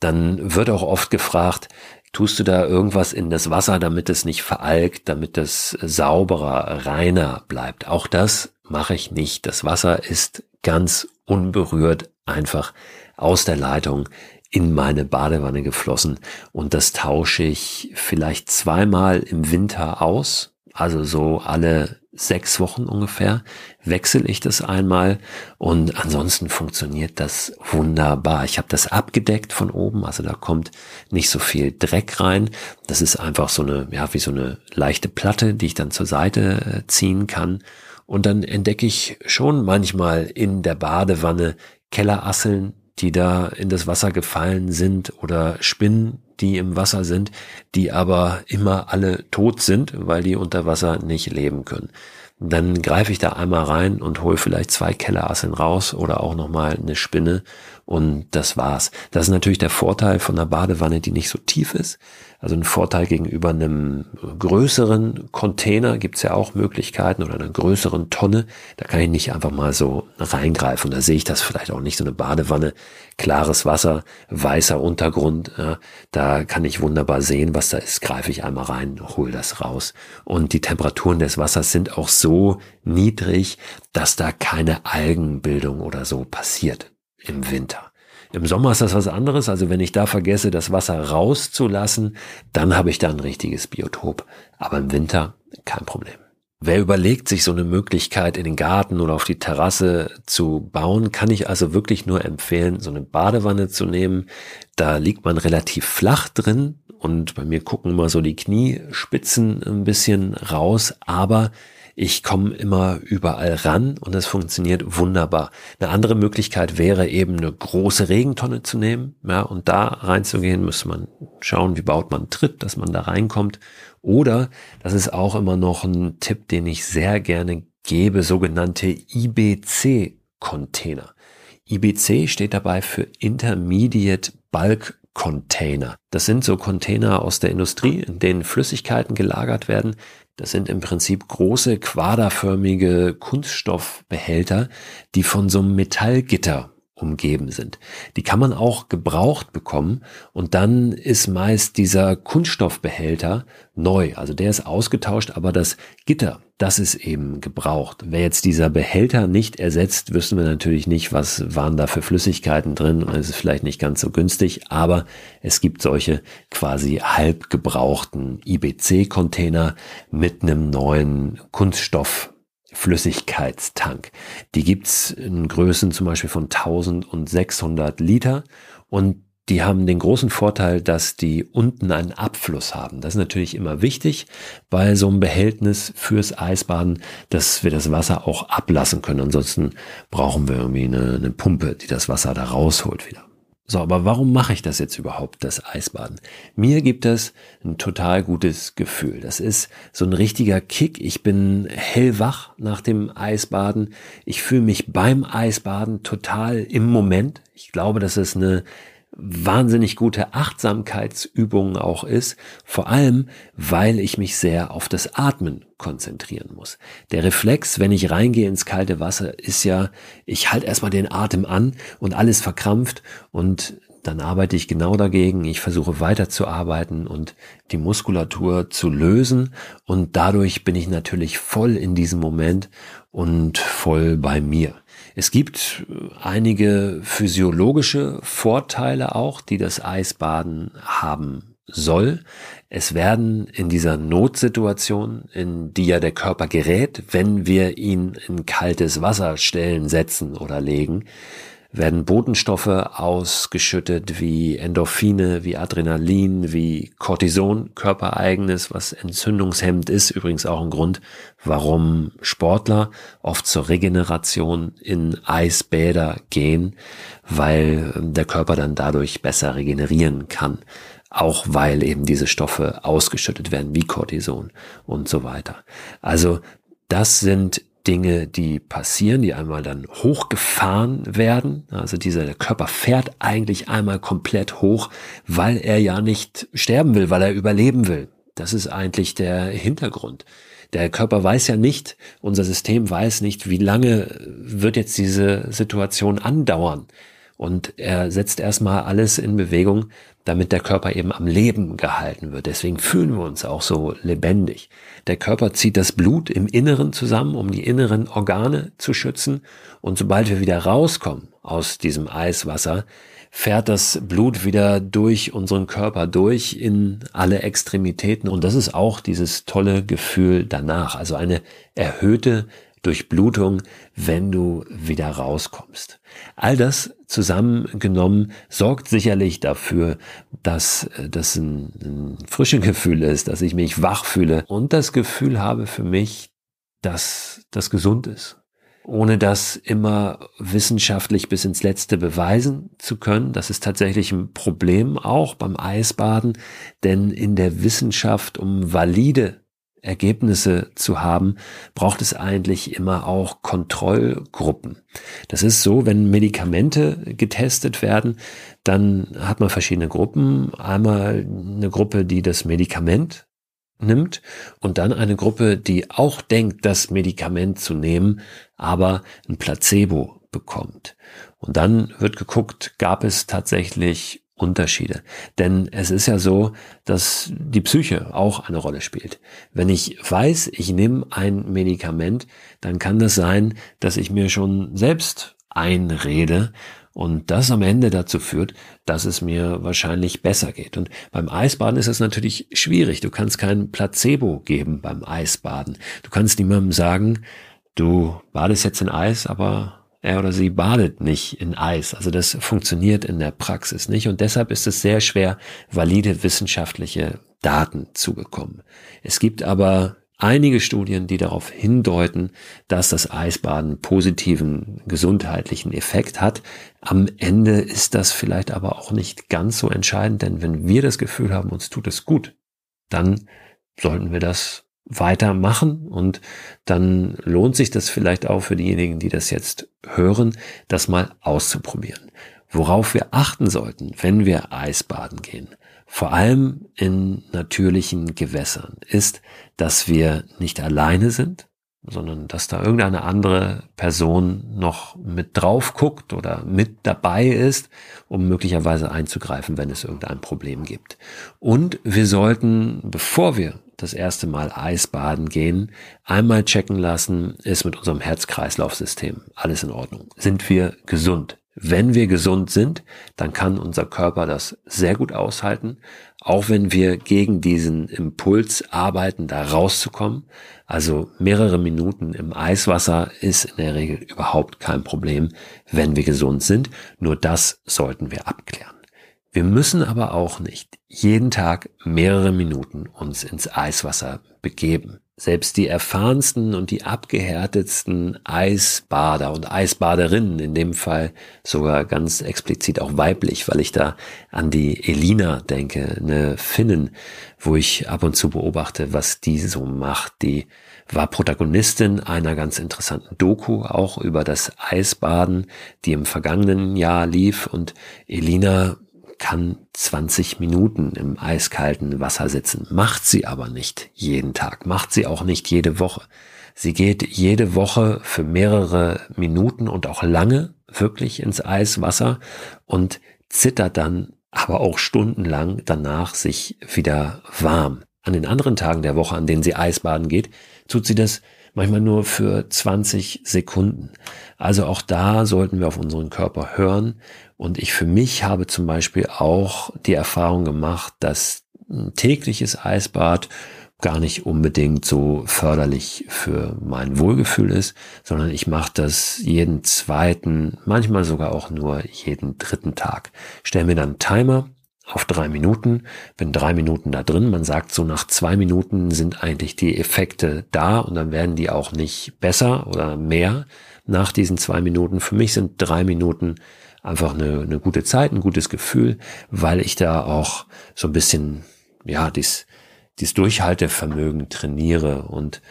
Dann wird auch oft gefragt, tust du da irgendwas in das Wasser, damit es nicht veralgt, damit es sauberer, reiner bleibt. Auch das mache ich nicht. Das Wasser ist ganz unberührt einfach aus der Leitung in meine Badewanne geflossen und das tausche ich vielleicht zweimal im Winter aus, Also so alle sechs Wochen ungefähr wechsle ich das einmal und ansonsten funktioniert das wunderbar. Ich habe das abgedeckt von oben, also da kommt nicht so viel Dreck rein. Das ist einfach so eine, ja, wie so eine leichte Platte, die ich dann zur Seite äh, ziehen kann. Und dann entdecke ich schon manchmal in der Badewanne Kellerasseln, die da in das Wasser gefallen sind oder Spinnen, die im Wasser sind, die aber immer alle tot sind, weil die unter Wasser nicht leben können. Dann greife ich da einmal rein und hole vielleicht zwei Kellerasseln raus oder auch nochmal eine Spinne und das war's. Das ist natürlich der Vorteil von einer Badewanne, die nicht so tief ist. Also ein Vorteil gegenüber einem größeren Container gibt's ja auch Möglichkeiten oder einer größeren Tonne. Da kann ich nicht einfach mal so reingreifen. Da sehe ich das vielleicht auch nicht. So eine Badewanne, klares Wasser, weißer Untergrund. Ja, da kann ich wunderbar sehen, was da ist. Greife ich einmal rein, hole das raus. Und die Temperaturen des Wassers sind auch so niedrig, dass da keine Algenbildung oder so passiert im Winter. Im Sommer ist das was anderes. Also wenn ich da vergesse, das Wasser rauszulassen, dann habe ich da ein richtiges Biotop. Aber im Winter kein Problem. Wer überlegt, sich so eine Möglichkeit in den Garten oder auf die Terrasse zu bauen, kann ich also wirklich nur empfehlen, so eine Badewanne zu nehmen. Da liegt man relativ flach drin und bei mir gucken immer so die Kniespitzen ein bisschen raus, aber ich komme immer überall ran und es funktioniert wunderbar. Eine andere Möglichkeit wäre eben eine große Regentonne zu nehmen, ja, und da reinzugehen, müsste man schauen, wie baut man Tritt, dass man da reinkommt. Oder, das ist auch immer noch ein Tipp, den ich sehr gerne gebe, sogenannte IBC-Container. IBC steht dabei für Intermediate Bulk Container. Das sind so Container aus der Industrie, in denen Flüssigkeiten gelagert werden, das sind im Prinzip große quaderförmige Kunststoffbehälter, die von so einem Metallgitter umgeben sind. Die kann man auch gebraucht bekommen und dann ist meist dieser Kunststoffbehälter neu. Also der ist ausgetauscht, aber das Gitter, das ist eben gebraucht. Wer jetzt dieser Behälter nicht ersetzt, wissen wir natürlich nicht, was waren da für Flüssigkeiten drin und es ist vielleicht nicht ganz so günstig, aber es gibt solche quasi halb gebrauchten IBC-Container mit einem neuen Kunststoff Flüssigkeitstank. Die gibt's in Größen zum Beispiel von 1600 Liter und die haben den großen Vorteil, dass die unten einen Abfluss haben. Das ist natürlich immer wichtig bei so einem Behältnis fürs Eisbaden, dass wir das Wasser auch ablassen können. Ansonsten brauchen wir irgendwie eine, eine Pumpe, die das Wasser da rausholt wieder. So, aber warum mache ich das jetzt überhaupt, das Eisbaden? Mir gibt das ein total gutes Gefühl. Das ist so ein richtiger Kick. Ich bin hellwach nach dem Eisbaden. Ich fühle mich beim Eisbaden total im Moment. Ich glaube, dass es eine wahnsinnig gute Achtsamkeitsübung auch ist, vor allem weil ich mich sehr auf das Atmen konzentrieren muss. Der Reflex, wenn ich reingehe ins kalte Wasser, ist ja, ich halte erstmal den Atem an und alles verkrampft und dann arbeite ich genau dagegen. Ich versuche weiterzuarbeiten und die Muskulatur zu lösen und dadurch bin ich natürlich voll in diesem Moment und voll bei mir. Es gibt einige physiologische Vorteile auch, die das Eisbaden haben soll. Es werden in dieser Notsituation, in die ja der Körper gerät, wenn wir ihn in kaltes Wasser stellen, setzen oder legen, werden Botenstoffe ausgeschüttet wie Endorphine, wie Adrenalin, wie Cortison, körpereigenes, was entzündungshemmend ist. Übrigens auch ein Grund, warum Sportler oft zur Regeneration in Eisbäder gehen, weil der Körper dann dadurch besser regenerieren kann. Auch weil eben diese Stoffe ausgeschüttet werden, wie Cortison und so weiter. Also das sind Dinge, die passieren, die einmal dann hochgefahren werden. Also dieser Körper fährt eigentlich einmal komplett hoch, weil er ja nicht sterben will, weil er überleben will. Das ist eigentlich der Hintergrund. Der Körper weiß ja nicht, unser System weiß nicht, wie lange wird jetzt diese Situation andauern. Und er setzt erstmal alles in Bewegung, damit der Körper eben am Leben gehalten wird. Deswegen fühlen wir uns auch so lebendig. Der Körper zieht das Blut im Inneren zusammen, um die inneren Organe zu schützen. Und sobald wir wieder rauskommen aus diesem Eiswasser, fährt das Blut wieder durch unseren Körper durch in alle Extremitäten. Und das ist auch dieses tolle Gefühl danach. Also eine erhöhte Durchblutung, wenn du wieder rauskommst. All das zusammengenommen sorgt sicherlich dafür, dass äh, das ein, ein frisches Gefühl ist, dass ich mich wach fühle und das Gefühl habe für mich, dass das gesund ist. Ohne das immer wissenschaftlich bis ins Letzte beweisen zu können. Das ist tatsächlich ein Problem auch beim Eisbaden, denn in der Wissenschaft, um valide Ergebnisse zu haben, braucht es eigentlich immer auch Kontrollgruppen. Das ist so, wenn Medikamente getestet werden, dann hat man verschiedene Gruppen. Einmal eine Gruppe, die das Medikament nimmt und dann eine Gruppe, die auch denkt, das Medikament zu nehmen, aber ein Placebo bekommt. Und dann wird geguckt, gab es tatsächlich Unterschiede. Denn es ist ja so, dass die Psyche auch eine Rolle spielt. Wenn ich weiß, ich nehme ein Medikament, dann kann das sein, dass ich mir schon selbst einrede und das am Ende dazu führt, dass es mir wahrscheinlich besser geht. Und beim Eisbaden ist es natürlich schwierig. Du kannst kein Placebo geben beim Eisbaden. Du kannst niemandem sagen, du badest jetzt in Eis, aber er oder sie badet nicht in Eis. Also das funktioniert in der Praxis nicht und deshalb ist es sehr schwer, valide wissenschaftliche Daten zu bekommen. Es gibt aber einige Studien, die darauf hindeuten, dass das Eisbaden positiven gesundheitlichen Effekt hat. Am Ende ist das vielleicht aber auch nicht ganz so entscheidend, denn wenn wir das Gefühl haben, uns tut es gut, dann sollten wir das weitermachen und dann lohnt sich das vielleicht auch für diejenigen, die das jetzt hören, das mal auszuprobieren. Worauf wir achten sollten, wenn wir Eisbaden gehen, vor allem in natürlichen Gewässern, ist, dass wir nicht alleine sind, sondern dass da irgendeine andere Person noch mit drauf guckt oder mit dabei ist, um möglicherweise einzugreifen, wenn es irgendein Problem gibt. Und wir sollten, bevor wir das erste Mal Eisbaden gehen, einmal checken lassen, ist mit unserem Herz-Kreislauf-System alles in Ordnung? Sind wir gesund? Wenn wir gesund sind, dann kann unser Körper das sehr gut aushalten, auch wenn wir gegen diesen Impuls arbeiten, da rauszukommen. Also mehrere Minuten im Eiswasser ist in der Regel überhaupt kein Problem, wenn wir gesund sind. Nur das sollten wir abklären. Wir müssen aber auch nicht jeden Tag mehrere Minuten uns ins Eiswasser begeben. Selbst die erfahrensten und die abgehärtetsten Eisbader und Eisbaderinnen, in dem Fall sogar ganz explizit auch weiblich, weil ich da an die Elina denke, eine Finnin, wo ich ab und zu beobachte, was die so macht. Die war Protagonistin einer ganz interessanten Doku auch über das Eisbaden, die im vergangenen Jahr lief und Elina kann 20 Minuten im eiskalten Wasser sitzen, macht sie aber nicht jeden Tag, macht sie auch nicht jede Woche. Sie geht jede Woche für mehrere Minuten und auch lange wirklich ins Eiswasser und zittert dann aber auch stundenlang danach sich wieder warm. An den anderen Tagen der Woche, an denen sie Eisbaden geht, tut sie das manchmal nur für 20 Sekunden. Also auch da sollten wir auf unseren Körper hören. Und ich für mich habe zum Beispiel auch die Erfahrung gemacht, dass ein tägliches Eisbad gar nicht unbedingt so förderlich für mein Wohlgefühl ist, sondern ich mache das jeden zweiten, manchmal sogar auch nur jeden dritten Tag. Stell mir dann Timer auf drei Minuten, bin drei Minuten da drin. Man sagt so nach zwei Minuten sind eigentlich die Effekte da und dann werden die auch nicht besser oder mehr nach diesen zwei Minuten. Für mich sind drei Minuten einfach eine, eine gute Zeit, ein gutes Gefühl, weil ich da auch so ein bisschen, ja, dies, dies Durchhaltevermögen trainiere und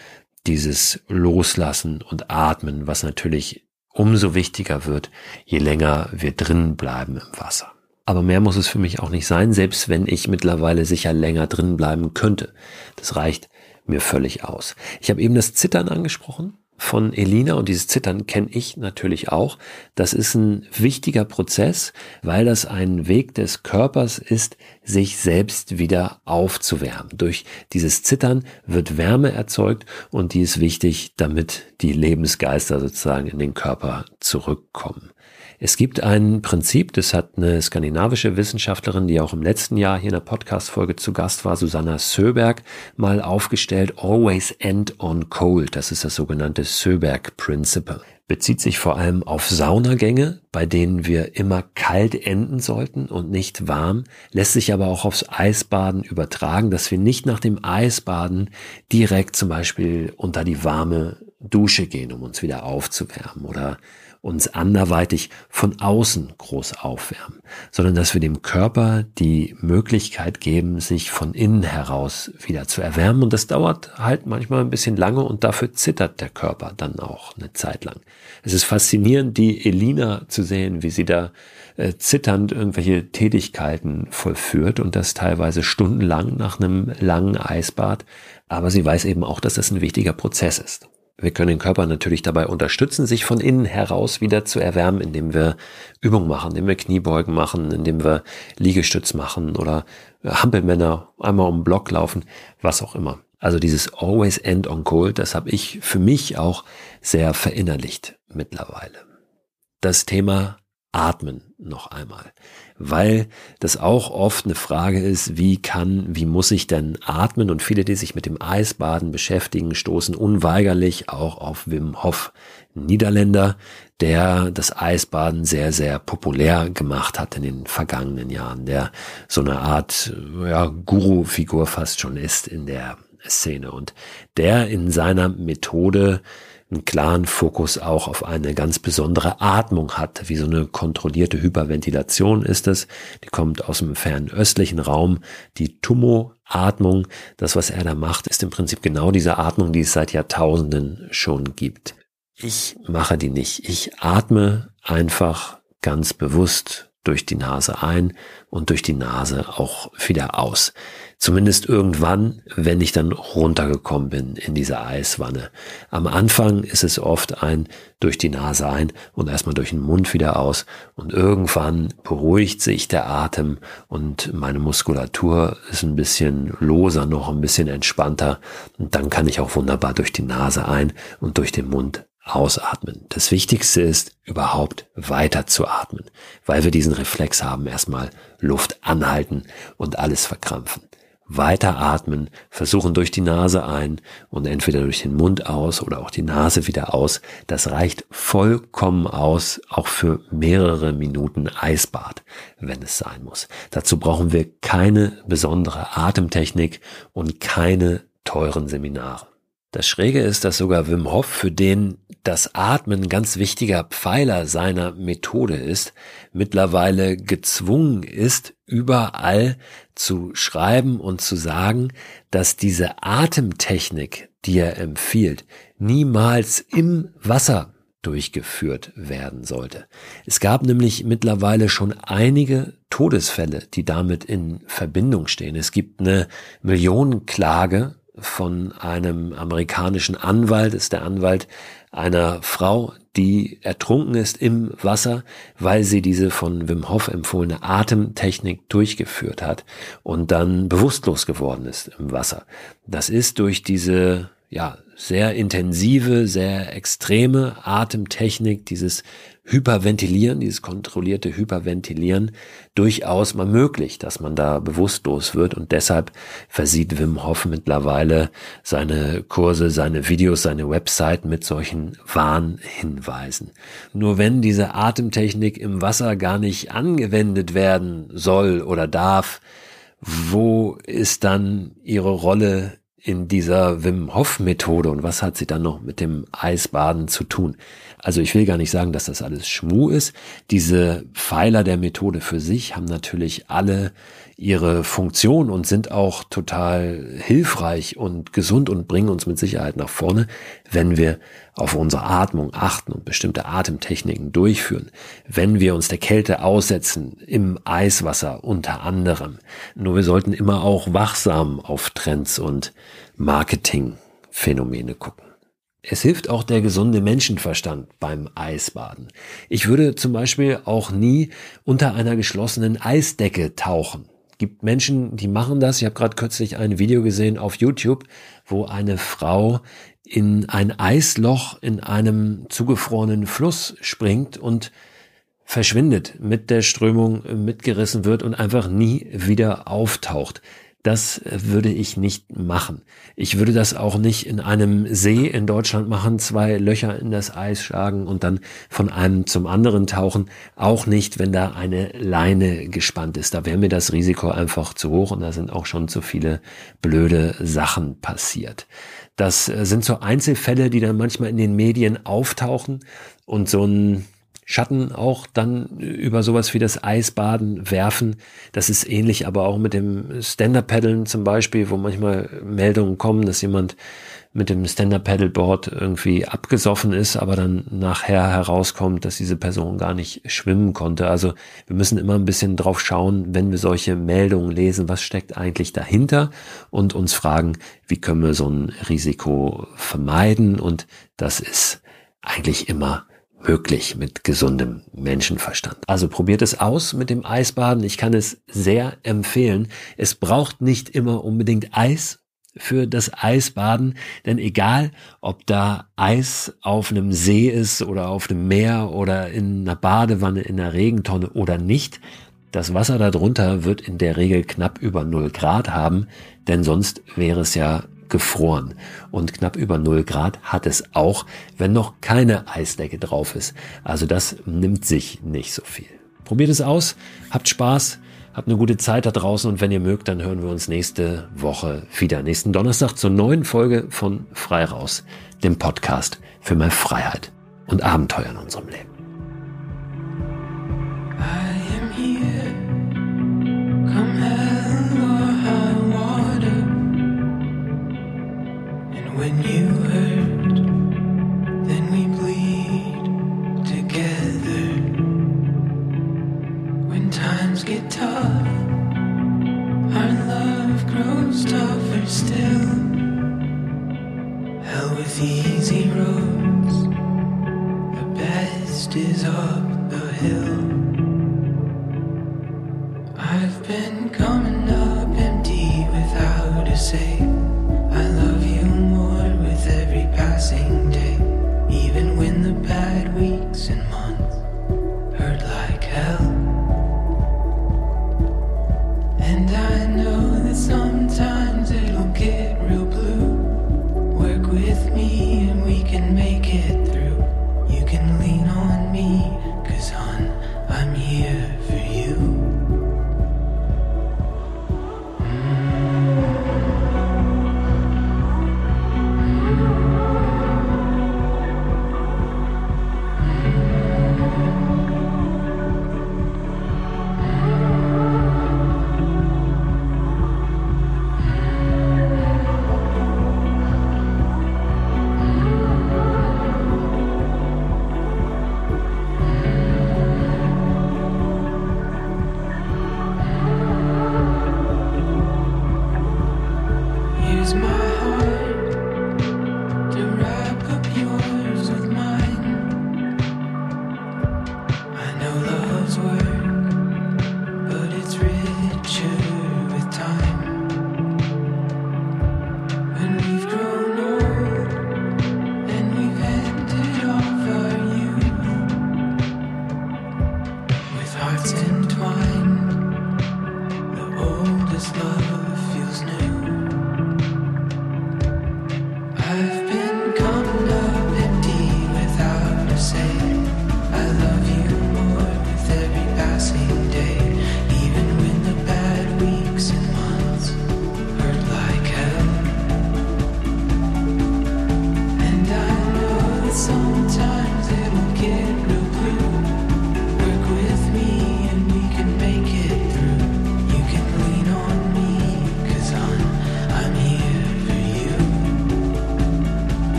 dieses Loslassen und Atmen, was natürlich umso wichtiger wird, je länger wir drin bleiben im Wasser. Aber mehr muss es für mich auch nicht sein, selbst wenn ich mittlerweile sicher länger drin bleiben könnte. Das reicht mir völlig aus. Ich habe eben das Zittern angesprochen. Von Elina und dieses Zittern kenne ich natürlich auch. Das ist ein wichtiger Prozess, weil das ein Weg des Körpers ist, sich selbst wieder aufzuwärmen. Durch dieses Zittern wird Wärme erzeugt und die ist wichtig, damit die Lebensgeister sozusagen in den Körper zurückkommen. Es gibt ein Prinzip, das hat eine skandinavische Wissenschaftlerin, die auch im letzten Jahr hier in der Podcast-Folge zu Gast war, Susanna Söberg, mal aufgestellt. Always end on cold. Das ist das sogenannte Söberg Principle. Bezieht sich vor allem auf Saunagänge, bei denen wir immer kalt enden sollten und nicht warm, lässt sich aber auch aufs Eisbaden übertragen, dass wir nicht nach dem Eisbaden direkt zum Beispiel unter die warme Dusche gehen, um uns wieder aufzuwärmen oder uns anderweitig von außen groß aufwärmen, sondern dass wir dem Körper die Möglichkeit geben, sich von innen heraus wieder zu erwärmen. Und das dauert halt manchmal ein bisschen lange und dafür zittert der Körper dann auch eine Zeit lang. Es ist faszinierend, die Elina zu sehen, wie sie da äh, zitternd irgendwelche Tätigkeiten vollführt und das teilweise stundenlang nach einem langen Eisbad. Aber sie weiß eben auch, dass das ein wichtiger Prozess ist. Wir können den Körper natürlich dabei unterstützen, sich von innen heraus wieder zu erwärmen, indem wir Übungen machen, indem wir Kniebeugen machen, indem wir Liegestütz machen oder Hampelmänner einmal um den Block laufen, was auch immer. Also dieses Always End on Cold, das habe ich für mich auch sehr verinnerlicht mittlerweile. Das Thema Atmen noch einmal, weil das auch oft eine Frage ist, wie kann, wie muss ich denn atmen? Und viele, die sich mit dem Eisbaden beschäftigen, stoßen unweigerlich auch auf Wim Hof, Niederländer, der das Eisbaden sehr, sehr populär gemacht hat in den vergangenen Jahren, der so eine Art ja, Guru-Figur fast schon ist in der Szene und der in seiner Methode einen klaren Fokus auch auf eine ganz besondere Atmung hat, wie so eine kontrollierte Hyperventilation ist es. Die kommt aus dem fernöstlichen Raum. Die Tummo-Atmung, das was er da macht, ist im Prinzip genau diese Atmung, die es seit Jahrtausenden schon gibt. Ich mache die nicht. Ich atme einfach ganz bewusst durch die Nase ein und durch die Nase auch wieder aus. Zumindest irgendwann, wenn ich dann runtergekommen bin in diese Eiswanne. Am Anfang ist es oft ein durch die Nase ein und erstmal durch den Mund wieder aus. Und irgendwann beruhigt sich der Atem und meine Muskulatur ist ein bisschen loser, noch ein bisschen entspannter. Und dann kann ich auch wunderbar durch die Nase ein und durch den Mund ausatmen. Das Wichtigste ist, überhaupt weiter zu atmen, weil wir diesen Reflex haben, erstmal Luft anhalten und alles verkrampfen. Weiter atmen, versuchen durch die Nase ein und entweder durch den Mund aus oder auch die Nase wieder aus. Das reicht vollkommen aus, auch für mehrere Minuten Eisbad, wenn es sein muss. Dazu brauchen wir keine besondere Atemtechnik und keine teuren Seminare. Das Schräge ist, dass sogar Wim Hof, für den das Atmen ein ganz wichtiger Pfeiler seiner Methode ist, mittlerweile gezwungen ist, überall zu schreiben und zu sagen, dass diese Atemtechnik, die er empfiehlt, niemals im Wasser durchgeführt werden sollte. Es gab nämlich mittlerweile schon einige Todesfälle, die damit in Verbindung stehen. Es gibt eine Millionenklage von einem amerikanischen Anwalt, ist der Anwalt einer Frau, die ertrunken ist im Wasser, weil sie diese von Wim Hof empfohlene Atemtechnik durchgeführt hat und dann bewusstlos geworden ist im Wasser. Das ist durch diese ja, sehr intensive, sehr extreme Atemtechnik, dieses Hyperventilieren, dieses kontrollierte Hyperventilieren durchaus mal möglich, dass man da bewusstlos wird und deshalb versieht Wim Hof mittlerweile seine Kurse, seine Videos, seine Website mit solchen Warnhinweisen. Nur wenn diese Atemtechnik im Wasser gar nicht angewendet werden soll oder darf, wo ist dann ihre Rolle in dieser Wim Hof Methode und was hat sie dann noch mit dem Eisbaden zu tun? Also ich will gar nicht sagen, dass das alles Schmu ist. Diese Pfeiler der Methode für sich haben natürlich alle ihre Funktion und sind auch total hilfreich und gesund und bringen uns mit Sicherheit nach vorne, wenn wir auf unsere Atmung achten und bestimmte Atemtechniken durchführen, wenn wir uns der Kälte aussetzen, im Eiswasser unter anderem. Nur wir sollten immer auch wachsam auf Trends und Marketingphänomene gucken. Es hilft auch der gesunde Menschenverstand beim Eisbaden. Ich würde zum Beispiel auch nie unter einer geschlossenen Eisdecke tauchen. Gibt Menschen, die machen das. Ich habe gerade kürzlich ein Video gesehen auf YouTube, wo eine Frau in ein Eisloch in einem zugefrorenen Fluss springt und verschwindet, mit der Strömung mitgerissen wird und einfach nie wieder auftaucht. Das würde ich nicht machen. Ich würde das auch nicht in einem See in Deutschland machen, zwei Löcher in das Eis schlagen und dann von einem zum anderen tauchen. Auch nicht, wenn da eine Leine gespannt ist. Da wäre mir das Risiko einfach zu hoch und da sind auch schon zu viele blöde Sachen passiert. Das sind so Einzelfälle, die dann manchmal in den Medien auftauchen und so ein Schatten auch dann über sowas wie das Eisbaden werfen. Das ist ähnlich aber auch mit dem Stand-Up-Paddeln zum Beispiel, wo manchmal Meldungen kommen, dass jemand mit dem Stand-Up-Paddleboard irgendwie abgesoffen ist, aber dann nachher herauskommt, dass diese Person gar nicht schwimmen konnte. Also wir müssen immer ein bisschen drauf schauen, wenn wir solche Meldungen lesen, was steckt eigentlich dahinter und uns fragen, wie können wir so ein Risiko vermeiden und das ist eigentlich immer möglich mit gesundem Menschenverstand. Also probiert es aus mit dem Eisbaden. Ich kann es sehr empfehlen. Es braucht nicht immer unbedingt Eis für das Eisbaden, denn egal, ob da Eis auf einem See ist oder auf einem Meer oder in einer Badewanne, in einer Regentonne oder nicht, das Wasser darunter wird in der Regel knapp über 0 Grad haben, denn sonst wäre es ja gefroren und knapp über 0 Grad hat es auch, wenn noch keine Eisdecke drauf ist. Also das nimmt sich nicht so viel. Probiert es aus, habt Spaß, habt eine gute Zeit da draußen und wenn ihr mögt, dann hören wir uns nächste Woche wieder. Nächsten Donnerstag zur neuen Folge von Frei raus, dem Podcast für mehr Freiheit und Abenteuer in unserem Leben. When you hurt,